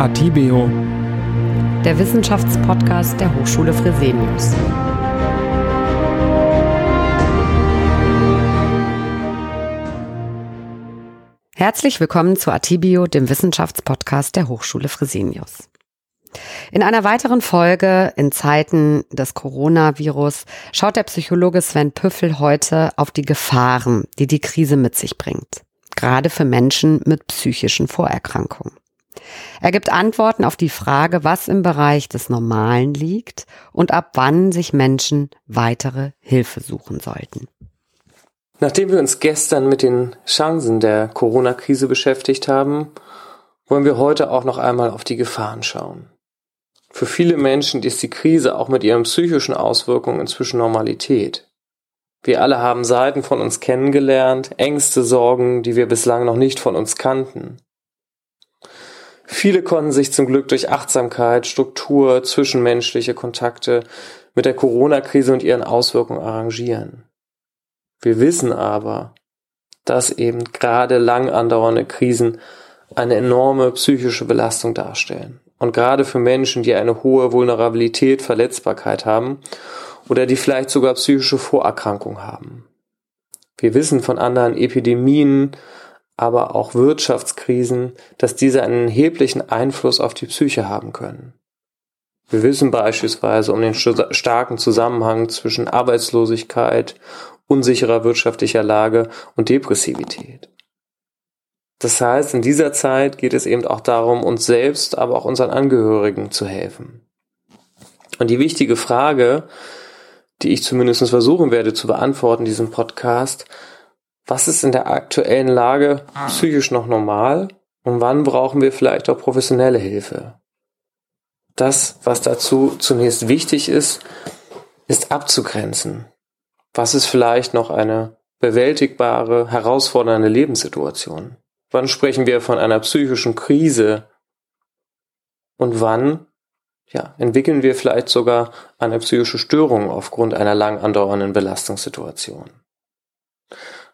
Atibeo, der Wissenschaftspodcast der Hochschule Fresenius. Herzlich willkommen zu Atibio, dem Wissenschaftspodcast der Hochschule Fresenius. In einer weiteren Folge in Zeiten des Coronavirus schaut der Psychologe Sven Püffel heute auf die Gefahren, die die Krise mit sich bringt, gerade für Menschen mit psychischen Vorerkrankungen. Er gibt Antworten auf die Frage, was im Bereich des Normalen liegt und ab wann sich Menschen weitere Hilfe suchen sollten. Nachdem wir uns gestern mit den Chancen der Corona-Krise beschäftigt haben, wollen wir heute auch noch einmal auf die Gefahren schauen. Für viele Menschen ist die Krise auch mit ihren psychischen Auswirkungen inzwischen Normalität. Wir alle haben Seiten von uns kennengelernt, Ängste, Sorgen, die wir bislang noch nicht von uns kannten. Viele konnten sich zum Glück durch Achtsamkeit, Struktur, zwischenmenschliche Kontakte mit der Corona-Krise und ihren Auswirkungen arrangieren. Wir wissen aber, dass eben gerade lang andauernde Krisen eine enorme psychische Belastung darstellen. Und gerade für Menschen, die eine hohe Vulnerabilität, Verletzbarkeit haben oder die vielleicht sogar psychische Vorerkrankungen haben. Wir wissen von anderen Epidemien, aber auch Wirtschaftskrisen, dass diese einen erheblichen Einfluss auf die Psyche haben können. Wir wissen beispielsweise um den starken Zusammenhang zwischen Arbeitslosigkeit, unsicherer wirtschaftlicher Lage und Depressivität. Das heißt, in dieser Zeit geht es eben auch darum, uns selbst, aber auch unseren Angehörigen zu helfen. Und die wichtige Frage, die ich zumindest versuchen werde zu beantworten in diesem Podcast, was ist in der aktuellen Lage psychisch noch normal und wann brauchen wir vielleicht auch professionelle Hilfe? Das, was dazu zunächst wichtig ist, ist abzugrenzen. Was ist vielleicht noch eine bewältigbare, herausfordernde Lebenssituation? Wann sprechen wir von einer psychischen Krise? Und wann ja, entwickeln wir vielleicht sogar eine psychische Störung aufgrund einer lang andauernden Belastungssituation?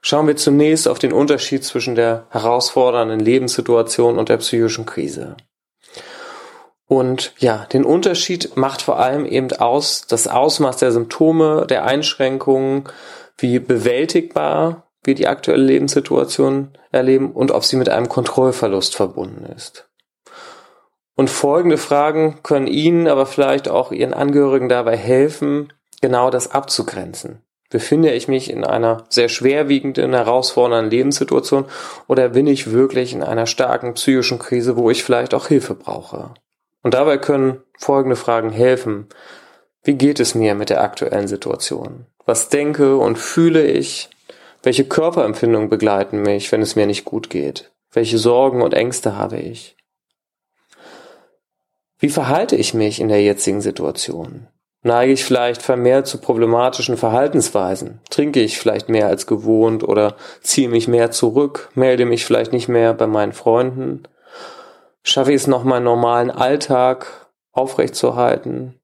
Schauen wir zunächst auf den Unterschied zwischen der herausfordernden Lebenssituation und der psychischen Krise. Und ja, den Unterschied macht vor allem eben aus das Ausmaß der Symptome, der Einschränkungen, wie bewältigbar wir die aktuelle Lebenssituation erleben und ob sie mit einem Kontrollverlust verbunden ist. Und folgende Fragen können Ihnen, aber vielleicht auch Ihren Angehörigen dabei helfen, genau das abzugrenzen. Befinde ich mich in einer sehr schwerwiegenden, herausfordernden Lebenssituation oder bin ich wirklich in einer starken psychischen Krise, wo ich vielleicht auch Hilfe brauche? Und dabei können folgende Fragen helfen. Wie geht es mir mit der aktuellen Situation? Was denke und fühle ich? Welche Körperempfindungen begleiten mich, wenn es mir nicht gut geht? Welche Sorgen und Ängste habe ich? Wie verhalte ich mich in der jetzigen Situation? Neige ich vielleicht vermehrt zu problematischen Verhaltensweisen? Trinke ich vielleicht mehr als gewohnt oder ziehe mich mehr zurück? Melde mich vielleicht nicht mehr bei meinen Freunden? Schaffe ich es noch, meinen normalen Alltag aufrechtzuerhalten?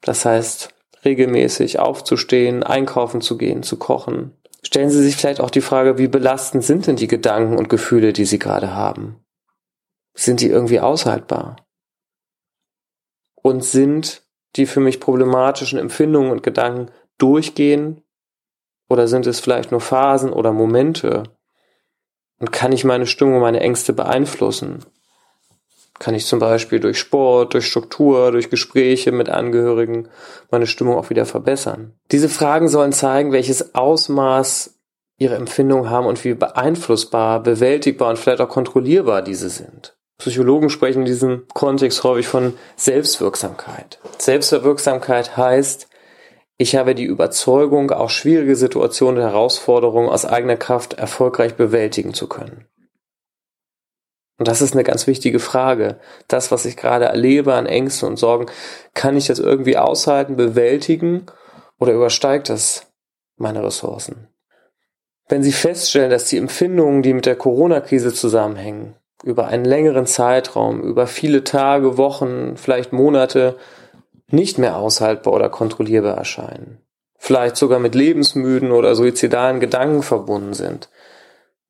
Das heißt, regelmäßig aufzustehen, einkaufen zu gehen, zu kochen. Stellen Sie sich vielleicht auch die Frage, wie belastend sind denn die Gedanken und Gefühle, die Sie gerade haben? Sind die irgendwie aushaltbar? Und sind die für mich problematischen Empfindungen und Gedanken durchgehen? Oder sind es vielleicht nur Phasen oder Momente? Und kann ich meine Stimmung, meine Ängste beeinflussen? Kann ich zum Beispiel durch Sport, durch Struktur, durch Gespräche mit Angehörigen meine Stimmung auch wieder verbessern? Diese Fragen sollen zeigen, welches Ausmaß ihre Empfindungen haben und wie beeinflussbar, bewältigbar und vielleicht auch kontrollierbar diese sind. Psychologen sprechen in diesem Kontext häufig von Selbstwirksamkeit. Selbstwirksamkeit heißt, ich habe die Überzeugung, auch schwierige Situationen und Herausforderungen aus eigener Kraft erfolgreich bewältigen zu können. Und das ist eine ganz wichtige Frage. Das, was ich gerade erlebe an Ängsten und Sorgen, kann ich das irgendwie aushalten, bewältigen oder übersteigt das meine Ressourcen? Wenn Sie feststellen, dass die Empfindungen, die mit der Corona-Krise zusammenhängen, über einen längeren Zeitraum, über viele Tage, Wochen, vielleicht Monate nicht mehr aushaltbar oder kontrollierbar erscheinen, vielleicht sogar mit lebensmüden oder suizidalen Gedanken verbunden sind,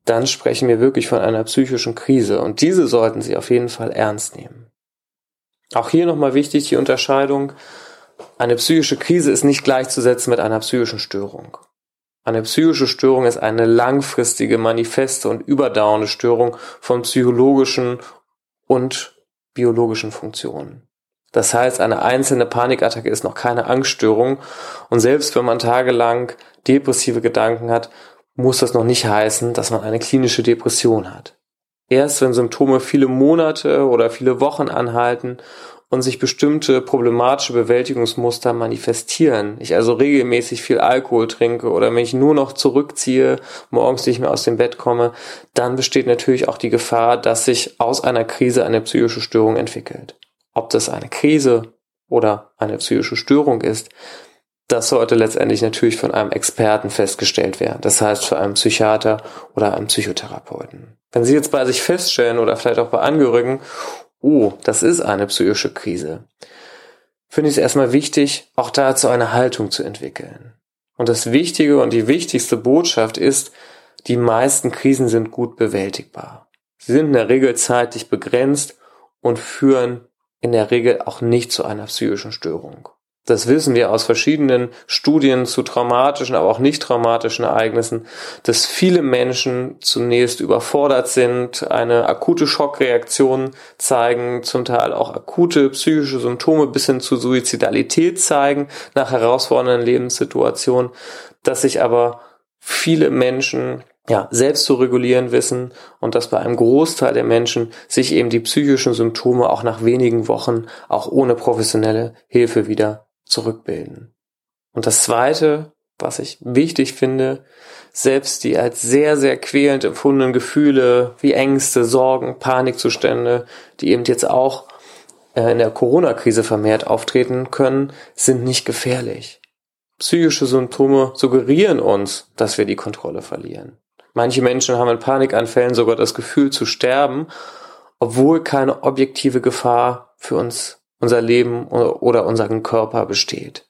dann sprechen wir wirklich von einer psychischen Krise und diese sollten Sie auf jeden Fall ernst nehmen. Auch hier nochmal wichtig die Unterscheidung. Eine psychische Krise ist nicht gleichzusetzen mit einer psychischen Störung. Eine psychische Störung ist eine langfristige, manifeste und überdauernde Störung von psychologischen und biologischen Funktionen. Das heißt, eine einzelne Panikattacke ist noch keine Angststörung und selbst wenn man tagelang depressive Gedanken hat, muss das noch nicht heißen, dass man eine klinische Depression hat. Erst wenn Symptome viele Monate oder viele Wochen anhalten und sich bestimmte problematische Bewältigungsmuster manifestieren, ich also regelmäßig viel Alkohol trinke oder mich nur noch zurückziehe, morgens nicht mehr aus dem Bett komme, dann besteht natürlich auch die Gefahr, dass sich aus einer Krise eine psychische Störung entwickelt. Ob das eine Krise oder eine psychische Störung ist, das sollte letztendlich natürlich von einem Experten festgestellt werden. Das heißt für einen Psychiater oder einen Psychotherapeuten. Wenn Sie jetzt bei sich feststellen oder vielleicht auch bei Angehörigen, oh, das ist eine psychische Krise, finde ich es erstmal wichtig, auch dazu eine Haltung zu entwickeln. Und das Wichtige und die wichtigste Botschaft ist, die meisten Krisen sind gut bewältigbar. Sie sind in der Regel zeitlich begrenzt und führen in der Regel auch nicht zu einer psychischen Störung. Das wissen wir aus verschiedenen Studien zu traumatischen, aber auch nicht traumatischen Ereignissen, dass viele Menschen zunächst überfordert sind, eine akute Schockreaktion zeigen, zum Teil auch akute psychische Symptome bis hin zu Suizidalität zeigen nach herausfordernden Lebenssituationen, dass sich aber viele Menschen ja, selbst zu regulieren wissen und dass bei einem Großteil der Menschen sich eben die psychischen Symptome auch nach wenigen Wochen auch ohne professionelle Hilfe wieder zurückbilden. Und das Zweite, was ich wichtig finde, selbst die als sehr, sehr quälend empfundenen Gefühle wie Ängste, Sorgen, Panikzustände, die eben jetzt auch äh, in der Corona-Krise vermehrt auftreten können, sind nicht gefährlich. Psychische Symptome suggerieren uns, dass wir die Kontrolle verlieren. Manche Menschen haben in Panikanfällen sogar das Gefühl zu sterben, obwohl keine objektive Gefahr für uns unser Leben oder unseren Körper besteht.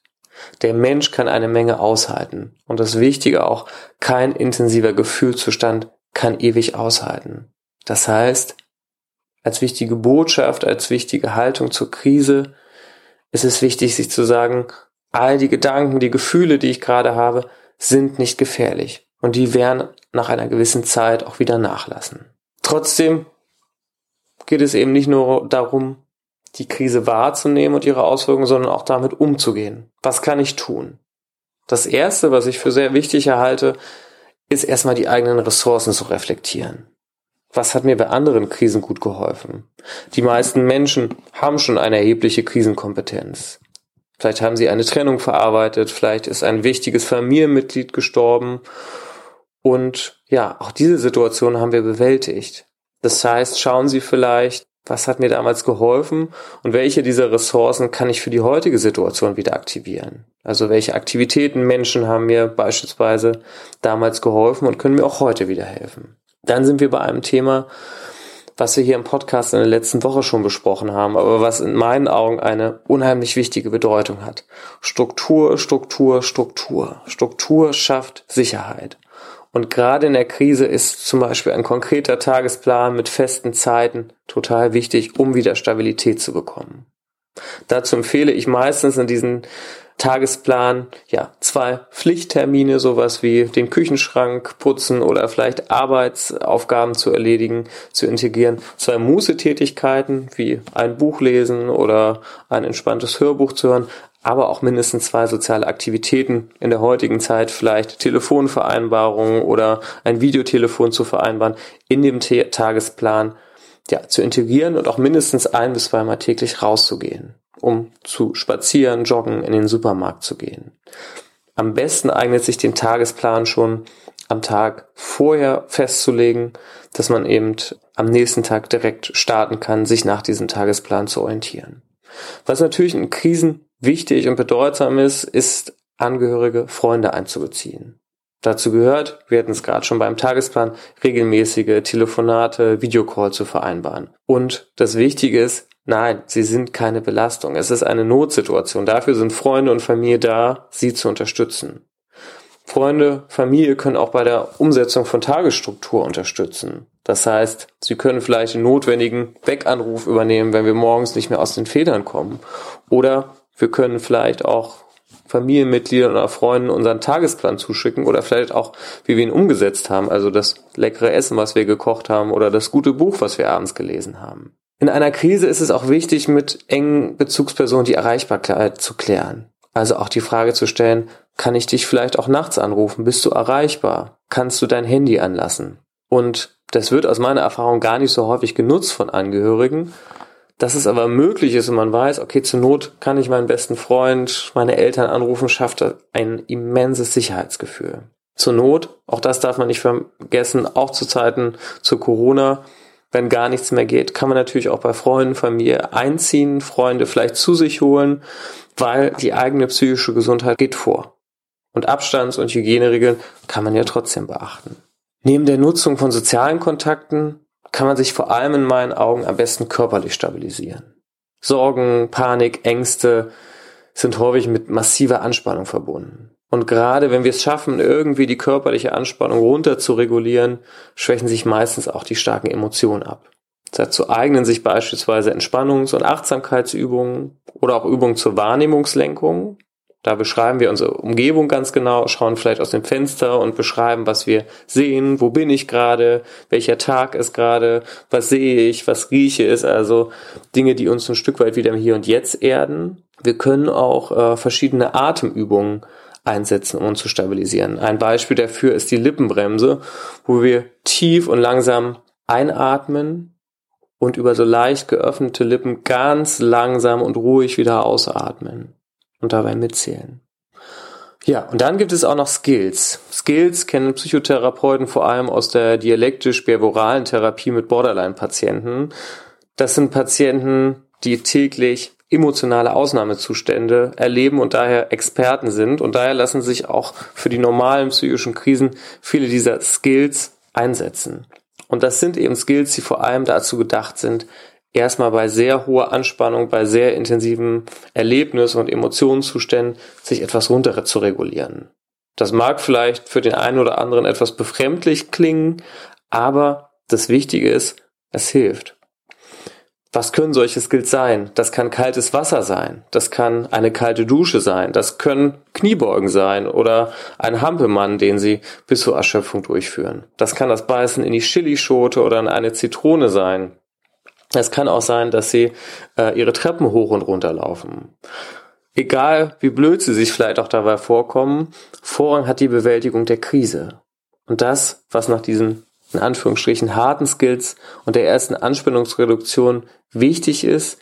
Der Mensch kann eine Menge aushalten. Und das Wichtige auch, kein intensiver Gefühlszustand kann ewig aushalten. Das heißt, als wichtige Botschaft, als wichtige Haltung zur Krise ist es wichtig, sich zu sagen, all die Gedanken, die Gefühle, die ich gerade habe, sind nicht gefährlich. Und die werden nach einer gewissen Zeit auch wieder nachlassen. Trotzdem geht es eben nicht nur darum, die Krise wahrzunehmen und ihre Auswirkungen, sondern auch damit umzugehen. Was kann ich tun? Das erste, was ich für sehr wichtig erhalte, ist erstmal die eigenen Ressourcen zu reflektieren. Was hat mir bei anderen Krisen gut geholfen? Die meisten Menschen haben schon eine erhebliche Krisenkompetenz. Vielleicht haben sie eine Trennung verarbeitet, vielleicht ist ein wichtiges Familienmitglied gestorben. Und ja, auch diese Situation haben wir bewältigt. Das heißt, schauen Sie vielleicht, was hat mir damals geholfen und welche dieser Ressourcen kann ich für die heutige Situation wieder aktivieren? Also welche Aktivitäten, Menschen haben mir beispielsweise damals geholfen und können mir auch heute wieder helfen? Dann sind wir bei einem Thema, was wir hier im Podcast in der letzten Woche schon besprochen haben, aber was in meinen Augen eine unheimlich wichtige Bedeutung hat. Struktur, Struktur, Struktur. Struktur schafft Sicherheit. Und gerade in der Krise ist zum Beispiel ein konkreter Tagesplan mit festen Zeiten total wichtig, um wieder Stabilität zu bekommen. Dazu empfehle ich meistens in diesen Tagesplan, ja, zwei Pflichttermine, sowas wie den Küchenschrank putzen oder vielleicht Arbeitsaufgaben zu erledigen, zu integrieren. Zwei Mußetätigkeiten, wie ein Buch lesen oder ein entspanntes Hörbuch zu hören, aber auch mindestens zwei soziale Aktivitäten in der heutigen Zeit, vielleicht Telefonvereinbarungen oder ein Videotelefon zu vereinbaren, in dem Tagesplan ja, zu integrieren und auch mindestens ein bis zweimal täglich rauszugehen, um zu spazieren, joggen, in den Supermarkt zu gehen. Am besten eignet sich den Tagesplan schon am Tag vorher festzulegen, dass man eben am nächsten Tag direkt starten kann, sich nach diesem Tagesplan zu orientieren. Was natürlich in Krisen wichtig und bedeutsam ist, ist Angehörige, Freunde einzubeziehen. Dazu gehört, wir hatten es gerade schon beim Tagesplan, regelmäßige Telefonate, Videocall zu vereinbaren. Und das Wichtige ist, nein, sie sind keine Belastung. Es ist eine Notsituation. Dafür sind Freunde und Familie da, sie zu unterstützen. Freunde, Familie können auch bei der Umsetzung von Tagesstruktur unterstützen. Das heißt, Sie können vielleicht den notwendigen Weganruf übernehmen, wenn wir morgens nicht mehr aus den Federn kommen. Oder wir können vielleicht auch Familienmitgliedern oder Freunden unseren Tagesplan zuschicken oder vielleicht auch, wie wir ihn umgesetzt haben, also das leckere Essen, was wir gekocht haben oder das gute Buch, was wir abends gelesen haben. In einer Krise ist es auch wichtig, mit engen Bezugspersonen die Erreichbarkeit zu klären. Also auch die Frage zu stellen, kann ich dich vielleicht auch nachts anrufen? Bist du erreichbar? Kannst du dein Handy anlassen? Und das wird aus meiner Erfahrung gar nicht so häufig genutzt von Angehörigen. Dass es aber möglich ist und man weiß, okay, zur Not kann ich meinen besten Freund, meine Eltern anrufen, schafft ein immenses Sicherheitsgefühl. Zur Not, auch das darf man nicht vergessen, auch zu Zeiten zu Corona, wenn gar nichts mehr geht, kann man natürlich auch bei Freunden, Familie einziehen, Freunde vielleicht zu sich holen, weil die eigene psychische Gesundheit geht vor. Und Abstands- und Hygieneregeln kann man ja trotzdem beachten. Neben der Nutzung von sozialen Kontakten kann man sich vor allem in meinen Augen am besten körperlich stabilisieren. Sorgen, Panik, Ängste sind häufig mit massiver Anspannung verbunden. Und gerade wenn wir es schaffen, irgendwie die körperliche Anspannung runter zu regulieren, schwächen sich meistens auch die starken Emotionen ab. Dazu eignen sich beispielsweise Entspannungs- und Achtsamkeitsübungen oder auch Übungen zur Wahrnehmungslenkung. Da beschreiben wir unsere Umgebung ganz genau, schauen vielleicht aus dem Fenster und beschreiben, was wir sehen, wo bin ich gerade, welcher Tag ist gerade, was sehe ich, was rieche ist, also Dinge, die uns ein Stück weit wieder im Hier und Jetzt erden. Wir können auch äh, verschiedene Atemübungen einsetzen, um uns zu stabilisieren. Ein Beispiel dafür ist die Lippenbremse, wo wir tief und langsam einatmen und über so leicht geöffnete Lippen ganz langsam und ruhig wieder ausatmen und dabei mitzählen. Ja, und dann gibt es auch noch Skills. Skills kennen Psychotherapeuten vor allem aus der dialektisch-behavioralen Therapie mit Borderline-Patienten. Das sind Patienten, die täglich emotionale Ausnahmezustände erleben und daher Experten sind. Und daher lassen sich auch für die normalen psychischen Krisen viele dieser Skills einsetzen. Und das sind eben Skills, die vor allem dazu gedacht sind, erstmal bei sehr hoher Anspannung, bei sehr intensiven Erlebnissen und Emotionszuständen sich etwas runter zu regulieren. Das mag vielleicht für den einen oder anderen etwas befremdlich klingen, aber das Wichtige ist, es hilft. Was können solche Skills sein? Das kann kaltes Wasser sein, das kann eine kalte Dusche sein, das können Kniebeugen sein oder ein Hampelmann, den Sie bis zur Erschöpfung durchführen. Das kann das Beißen in die Chilischote oder in eine Zitrone sein. Es kann auch sein, dass Sie äh, Ihre Treppen hoch und runter laufen. Egal wie blöd Sie sich vielleicht auch dabei vorkommen, Vorrang hat die Bewältigung der Krise. Und das, was nach diesen in Anführungsstrichen harten Skills und der ersten Anspannungsreduktion wichtig ist,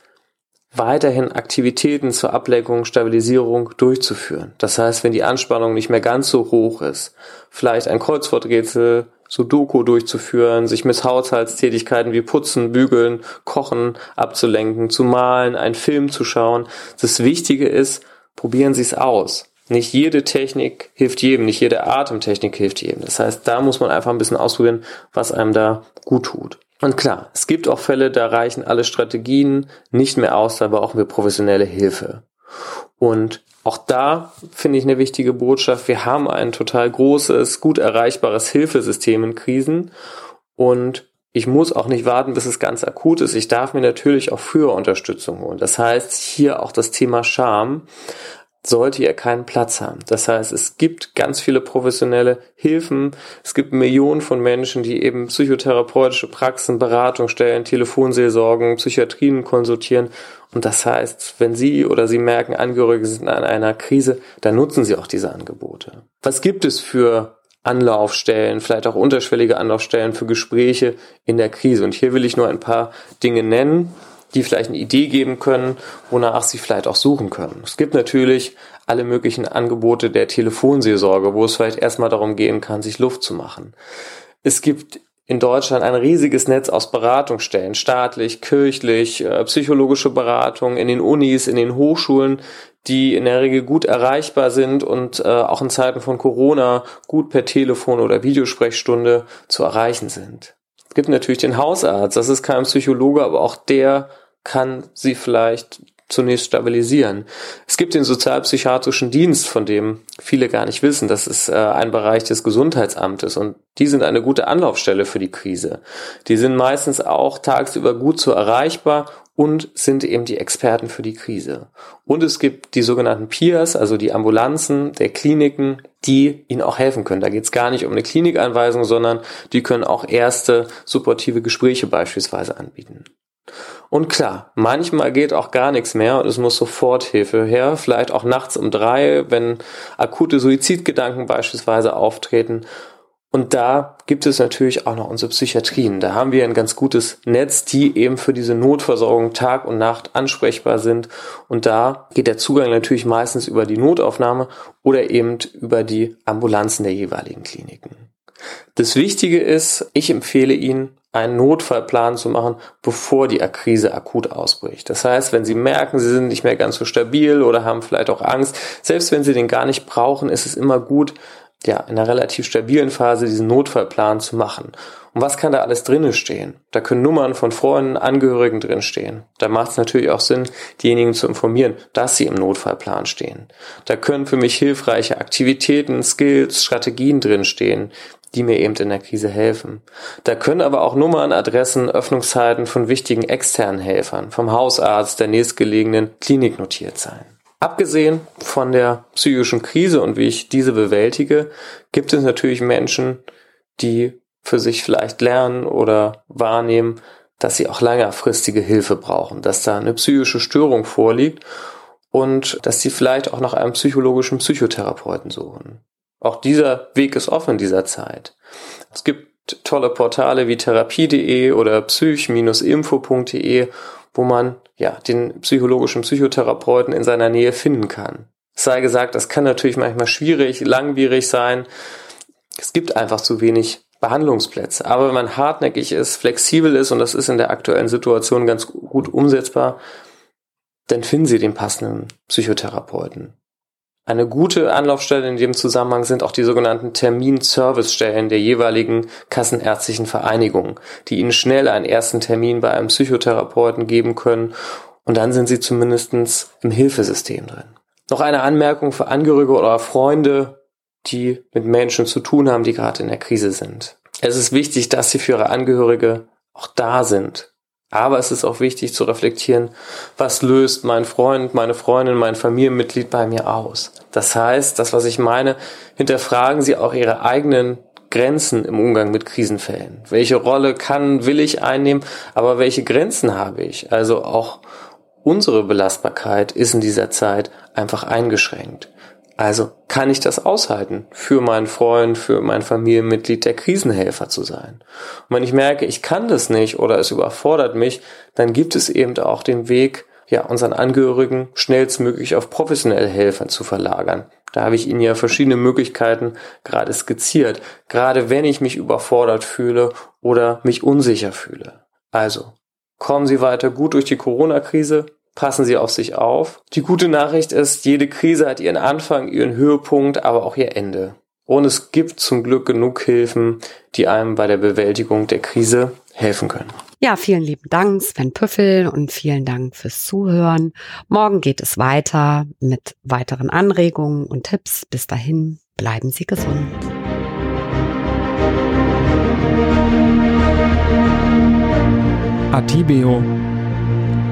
weiterhin Aktivitäten zur Ablenkung, Stabilisierung durchzuführen. Das heißt, wenn die Anspannung nicht mehr ganz so hoch ist, vielleicht ein Kreuzworträtsel, Sudoku durchzuführen, sich mit Haushaltstätigkeiten wie Putzen, Bügeln, Kochen abzulenken, zu malen, einen Film zu schauen. Das Wichtige ist, probieren Sie es aus. Nicht jede Technik hilft jedem, nicht jede Atemtechnik hilft jedem. Das heißt, da muss man einfach ein bisschen ausprobieren, was einem da gut tut. Und klar, es gibt auch Fälle, da reichen alle Strategien nicht mehr aus, da brauchen wir professionelle Hilfe. Und auch da finde ich eine wichtige Botschaft, wir haben ein total großes, gut erreichbares Hilfesystem in Krisen und ich muss auch nicht warten, bis es ganz akut ist. Ich darf mir natürlich auch früher Unterstützung holen. Das heißt, hier auch das Thema Scham sollte ihr keinen Platz haben. Das heißt, es gibt ganz viele professionelle Hilfen. Es gibt Millionen von Menschen, die eben psychotherapeutische Praxen, Beratung stellen, Telefonseelsorgen, Psychiatrien konsultieren. Und das heißt, wenn Sie oder Sie merken, Angehörige sind an einer Krise, dann nutzen Sie auch diese Angebote. Was gibt es für Anlaufstellen, vielleicht auch unterschwellige Anlaufstellen für Gespräche in der Krise? Und hier will ich nur ein paar Dinge nennen die vielleicht eine Idee geben können, wonach sie vielleicht auch suchen können. Es gibt natürlich alle möglichen Angebote der Telefonseelsorge, wo es vielleicht erstmal darum gehen kann, sich Luft zu machen. Es gibt in Deutschland ein riesiges Netz aus Beratungsstellen, staatlich, kirchlich, äh, psychologische Beratung in den Unis, in den Hochschulen, die in der Regel gut erreichbar sind und äh, auch in Zeiten von Corona gut per Telefon oder Videosprechstunde zu erreichen sind. Es gibt natürlich den Hausarzt, das ist kein Psychologe, aber auch der kann sie vielleicht zunächst stabilisieren. Es gibt den sozialpsychiatrischen Dienst, von dem viele gar nicht wissen. Das ist äh, ein Bereich des Gesundheitsamtes und die sind eine gute Anlaufstelle für die Krise. Die sind meistens auch tagsüber gut so erreichbar und sind eben die Experten für die Krise. Und es gibt die sogenannten Peers, also die Ambulanzen der Kliniken, die ihnen auch helfen können. Da geht es gar nicht um eine Klinikeinweisung, sondern die können auch erste supportive Gespräche beispielsweise anbieten. Und klar, manchmal geht auch gar nichts mehr und es muss sofort Hilfe her, vielleicht auch nachts um drei, wenn akute Suizidgedanken beispielsweise auftreten und da gibt es natürlich auch noch unsere Psychiatrien. Da haben wir ein ganz gutes Netz, die eben für diese Notversorgung Tag und Nacht ansprechbar sind. Und da geht der Zugang natürlich meistens über die Notaufnahme oder eben über die Ambulanzen der jeweiligen Kliniken. Das Wichtige ist, ich empfehle Ihnen, einen Notfallplan zu machen, bevor die Krise akut ausbricht. Das heißt, wenn Sie merken, Sie sind nicht mehr ganz so stabil oder haben vielleicht auch Angst, selbst wenn Sie den gar nicht brauchen, ist es immer gut, ja, in einer relativ stabilen Phase diesen Notfallplan zu machen. Und was kann da alles drinnen stehen? Da können Nummern von Freunden, Angehörigen drin stehen. Da macht es natürlich auch Sinn, diejenigen zu informieren, dass sie im Notfallplan stehen. Da können für mich hilfreiche Aktivitäten, Skills, Strategien drin stehen, die mir eben in der Krise helfen. Da können aber auch Nummern, Adressen, Öffnungszeiten von wichtigen externen Helfern, vom Hausarzt der nächstgelegenen Klinik notiert sein. Abgesehen von der psychischen Krise und wie ich diese bewältige, gibt es natürlich Menschen, die für sich vielleicht lernen oder wahrnehmen, dass sie auch längerfristige Hilfe brauchen, dass da eine psychische Störung vorliegt und dass sie vielleicht auch nach einem psychologischen Psychotherapeuten suchen. Auch dieser Weg ist offen in dieser Zeit. Es gibt tolle Portale wie therapie.de oder psych-info.de, wo man ja den psychologischen Psychotherapeuten in seiner Nähe finden kann. Es sei gesagt, das kann natürlich manchmal schwierig, langwierig sein. Es gibt einfach zu wenig Behandlungsplätze. Aber wenn man hartnäckig ist, flexibel ist und das ist in der aktuellen Situation ganz gut umsetzbar, dann finden Sie den passenden Psychotherapeuten. Eine gute Anlaufstelle in dem Zusammenhang sind auch die sogenannten Termin-Service-Stellen der jeweiligen kassenärztlichen Vereinigungen, die Ihnen schnell einen ersten Termin bei einem Psychotherapeuten geben können und dann sind Sie zumindestens im Hilfesystem drin. Noch eine Anmerkung für Angehörige oder Freunde, die mit Menschen zu tun haben, die gerade in der Krise sind. Es ist wichtig, dass Sie für Ihre Angehörige auch da sind, aber es ist auch wichtig zu reflektieren, was löst mein Freund, meine Freundin, mein Familienmitglied bei mir aus. Das heißt, das, was ich meine, hinterfragen Sie auch Ihre eigenen Grenzen im Umgang mit Krisenfällen. Welche Rolle kann, will ich einnehmen, aber welche Grenzen habe ich? Also auch unsere Belastbarkeit ist in dieser Zeit einfach eingeschränkt. Also kann ich das aushalten, für meinen Freund, für mein Familienmitglied der Krisenhelfer zu sein. Und wenn ich merke, ich kann das nicht oder es überfordert mich, dann gibt es eben auch den Weg, ja, unseren Angehörigen schnellstmöglich auf professionelle Helfer zu verlagern. Da habe ich Ihnen ja verschiedene Möglichkeiten gerade skizziert, gerade wenn ich mich überfordert fühle oder mich unsicher fühle. Also, kommen Sie weiter gut durch die Corona-Krise, passen Sie auf sich auf. Die gute Nachricht ist, jede Krise hat ihren Anfang, ihren Höhepunkt, aber auch ihr Ende. Und es gibt zum Glück genug Hilfen, die einem bei der Bewältigung der Krise helfen können. Ja, vielen lieben Dank, Sven Püffel, und vielen Dank fürs Zuhören. Morgen geht es weiter mit weiteren Anregungen und Tipps. Bis dahin, bleiben Sie gesund. Atibeo